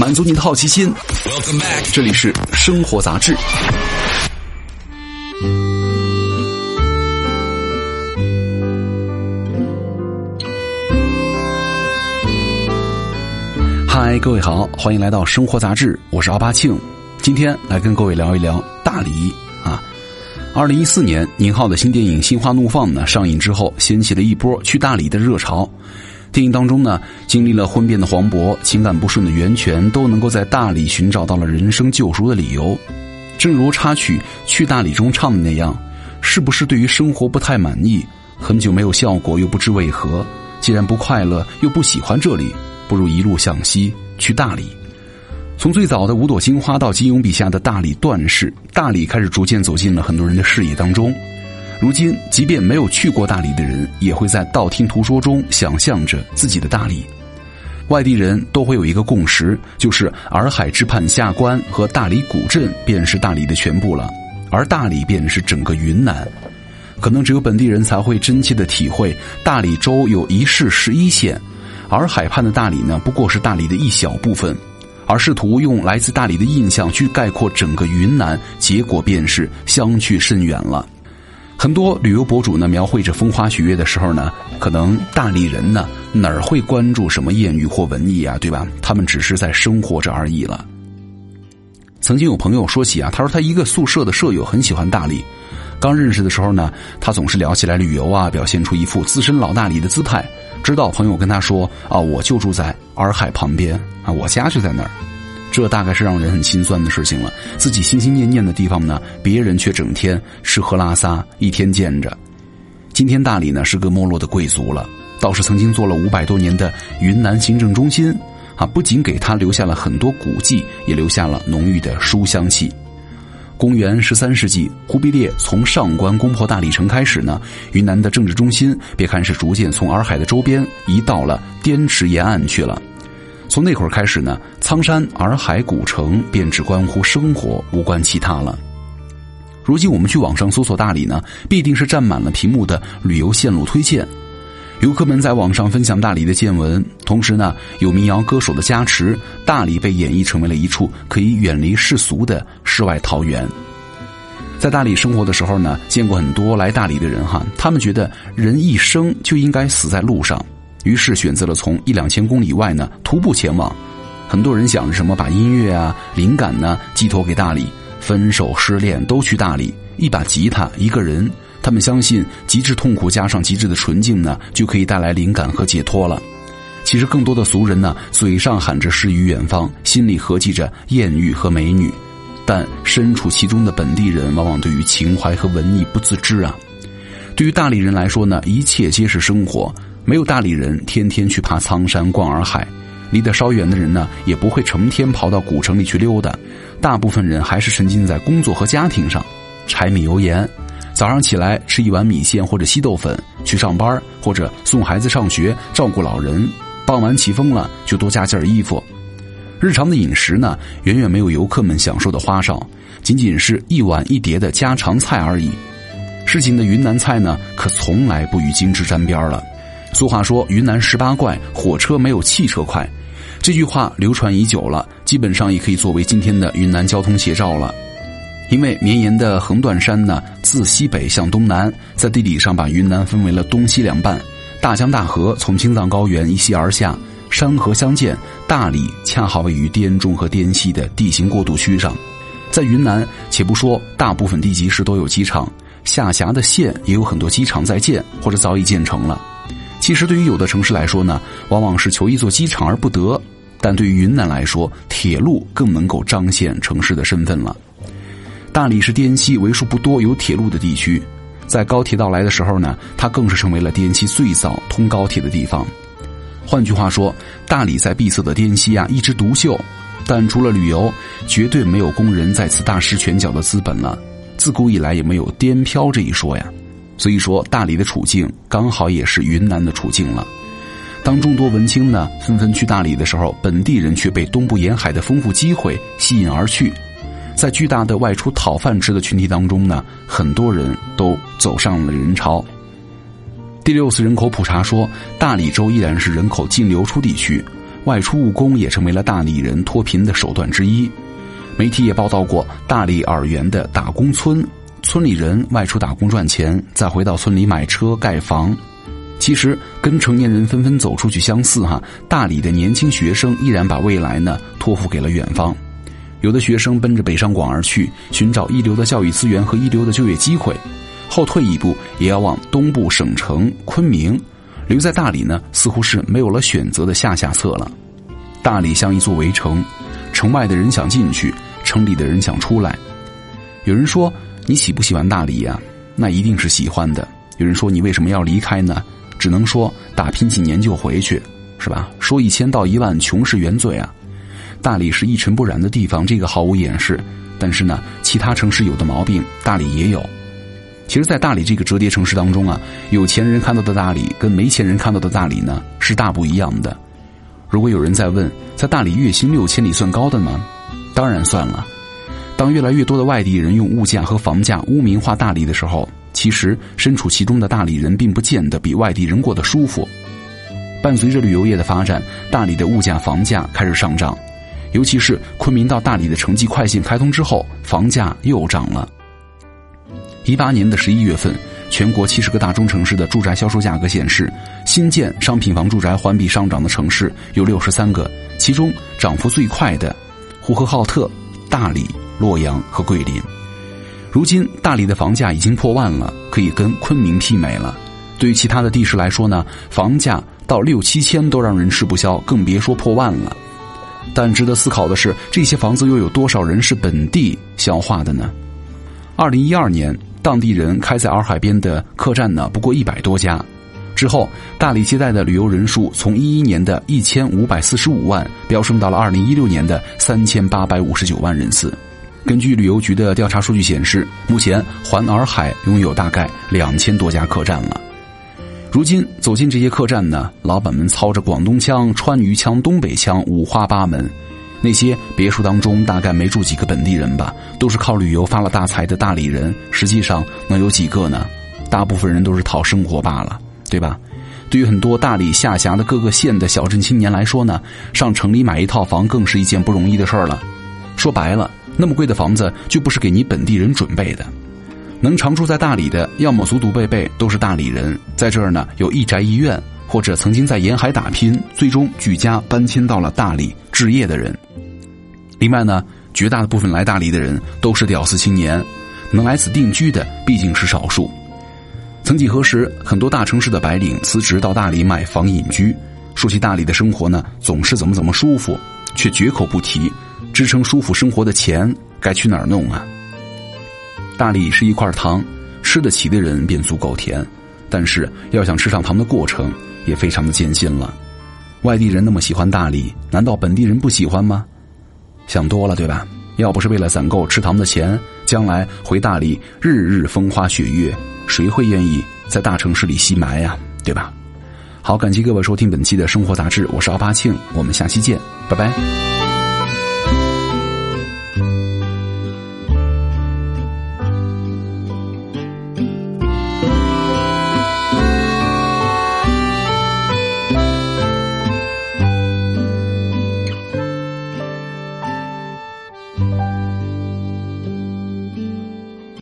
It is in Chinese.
满足你的好奇心。这里是生活杂志。嗨，各位好，欢迎来到生活杂志，我是阿巴庆。今天来跟各位聊一聊大理啊。二零一四年，宁浩的新电影《心花怒放》呢上映之后，掀起了一波去大理的热潮。电影当中呢，经历了婚变的黄渤，情感不顺的袁泉，都能够在大理寻找到了人生救赎的理由。正如插曲《去大理》中唱的那样，是不是对于生活不太满意？很久没有效果，又不知为何。既然不快乐，又不喜欢这里，不如一路向西去大理。从最早的五朵金花到金庸笔下的大理段氏，大理开始逐渐走进了很多人的视野当中。如今，即便没有去过大理的人，也会在道听途说中想象着自己的大理。外地人都会有一个共识，就是洱海之畔下关和大理古镇便是大理的全部了，而大理便是整个云南。可能只有本地人才会真切的体会，大理州有一市十一县，洱海畔的大理呢，不过是大理的一小部分。而试图用来自大理的印象去概括整个云南，结果便是相去甚远了。很多旅游博主呢，描绘着风花雪月的时候呢，可能大理人呢哪儿会关注什么艳遇或文艺啊，对吧？他们只是在生活着而已了。曾经有朋友说起啊，他说他一个宿舍的舍友很喜欢大理，刚认识的时候呢，他总是聊起来旅游啊，表现出一副资深老大理的姿态。直到朋友跟他说啊，我就住在洱海旁边啊，我家就在那儿。这大概是让人很心酸的事情了。自己心心念念的地方呢，别人却整天吃喝拉撒，一天见着。今天大理呢是个没落的贵族了，倒是曾经做了五百多年的云南行政中心，啊，不仅给他留下了很多古迹，也留下了浓郁的书香气。公元十三世纪，忽必烈从上关攻破大理城开始呢，云南的政治中心别看是逐渐从洱海的周边移到了滇池沿岸去了。从那会儿开始呢，苍山洱海古城便只关乎生活，无关其他了。如今我们去网上搜索大理呢，必定是占满了屏幕的旅游线路推荐。游客们在网上分享大理的见闻，同时呢，有民谣歌手的加持，大理被演绎成为了一处可以远离世俗的世外桃源。在大理生活的时候呢，见过很多来大理的人哈，他们觉得人一生就应该死在路上。于是选择了从一两千公里外呢徒步前往。很多人想着什么把音乐啊、灵感呢寄托给大理，分手、失恋都去大理，一把吉他，一个人。他们相信极致痛苦加上极致的纯净呢，就可以带来灵感和解脱了。其实更多的俗人呢，嘴上喊着诗与远方，心里合计着艳遇和美女，但身处其中的本地人往往对于情怀和文艺不自知啊。对于大理人来说呢，一切皆是生活。没有大理人天天去爬苍山、逛洱海，离得稍远的人呢，也不会成天跑到古城里去溜达。大部分人还是沉浸在工作和家庭上，柴米油盐，早上起来吃一碗米线或者稀豆粉，去上班或者送孩子上学、照顾老人。傍晚起风了，就多加件衣服。日常的饮食呢，远远没有游客们享受的花哨，仅仅是一碗一碟的家常菜而已。市井的云南菜呢，可从来不与精致沾边了。俗话说：“云南十八怪，火车没有汽车快。”这句话流传已久了，基本上也可以作为今天的云南交通写照了。因为绵延的横断山呢，自西北向东南，在地理上把云南分为了东西两半。大江大河从青藏高原一溪而下，山河相间。大理恰好位于滇中和滇西的地形过渡区上。在云南，且不说大部分地级市都有机场，下辖的县也有很多机场在建或者早已建成了。其实，对于有的城市来说呢，往往是求一座机场而不得；但对于云南来说，铁路更能够彰显城市的身份了。大理是滇西为数不多有铁路的地区，在高铁到来的时候呢，它更是成为了滇西最早通高铁的地方。换句话说，大理在闭塞的滇西啊一枝独秀，但除了旅游，绝对没有工人在此大施拳脚的资本了。自古以来也没有滇漂这一说呀。所以说，大理的处境刚好也是云南的处境了。当众多文青呢纷纷去大理的时候，本地人却被东部沿海的丰富机会吸引而去。在巨大的外出讨饭吃的群体当中呢，很多人都走上了人潮。第六次人口普查说，大理州依然是人口净流出地区，外出务工也成为了大理人脱贫的手段之一。媒体也报道过大理洱源的打工村，村里人外出打工赚钱，再回到村里买车盖房。其实跟成年人纷纷走出去相似哈，大理的年轻学生依然把未来呢托付给了远方。有的学生奔着北上广而去，寻找一流的教育资源和一流的就业机会；后退一步，也要往东部省城昆明。留在大理呢，似乎是没有了选择的下下策了。大理像一座围城，城外的人想进去。城里的人想出来，有人说你喜不喜欢大理呀？那一定是喜欢的。有人说你为什么要离开呢？只能说打拼几年就回去，是吧？说一千道一万，穷是原罪啊。大理是一尘不染的地方，这个毫无掩饰。但是呢，其他城市有的毛病，大理也有。其实，在大理这个折叠城市当中啊，有钱人看到的大理跟没钱人看到的大理呢是大不一样的。如果有人在问，在大理月薪六千里算高的吗？当然算了。当越来越多的外地人用物价和房价污名化大理的时候，其实身处其中的大理人并不见得比外地人过得舒服。伴随着旅游业的发展，大理的物价、房价开始上涨，尤其是昆明到大理的城际快线开通之后，房价又涨了。一八年的十一月份，全国七十个大中城市的住宅销售价格显示，新建商品房住宅环比上涨的城市有六十三个，其中涨幅最快的。呼和浩特、大理、洛阳和桂林，如今大理的房价已经破万了，可以跟昆明媲美了。对于其他的地市来说呢，房价到六七千都让人吃不消，更别说破万了。但值得思考的是，这些房子又有多少人是本地消化的呢？二零一二年，当地人开在洱海边的客栈呢，不过一百多家。之后，大理接待的旅游人数从一一年的一千五百四十五万飙升到了二零一六年的三千八百五十九万人次。根据旅游局的调查数据显示，目前环洱海拥有大概两千多家客栈了。如今走进这些客栈呢，老板们操着广东腔、川渝腔、东北腔，五花八门。那些别墅当中大概没住几个本地人吧，都是靠旅游发了大财的大理人。实际上能有几个呢？大部分人都是讨生活罢了。对吧？对于很多大理下辖的各个县的小镇青年来说呢，上城里买一套房更是一件不容易的事儿了。说白了，那么贵的房子就不是给你本地人准备的。能常住在大理的，要么祖祖辈辈都是大理人，在这儿呢有一宅一院，或者曾经在沿海打拼，最终举家搬迁到了大理置业的人。另外呢，绝大部分来大理的人都是屌丝青年，能来此定居的毕竟是少数。曾几何时，很多大城市的白领辞职到大理买房隐居。说起大理的生活呢，总是怎么怎么舒服，却绝口不提支撑舒服生活的钱该去哪儿弄啊？大理是一块糖，吃得起的人便足够甜，但是要想吃上糖的过程也非常的艰辛了。外地人那么喜欢大理，难道本地人不喜欢吗？想多了，对吧？要不是为了攒够吃糖的钱，将来回大理日日风花雪月。谁会愿意在大城市里吸霾呀？对吧？好，感谢各位收听本期的生活杂志，我是奥巴庆，我们下期见，拜拜。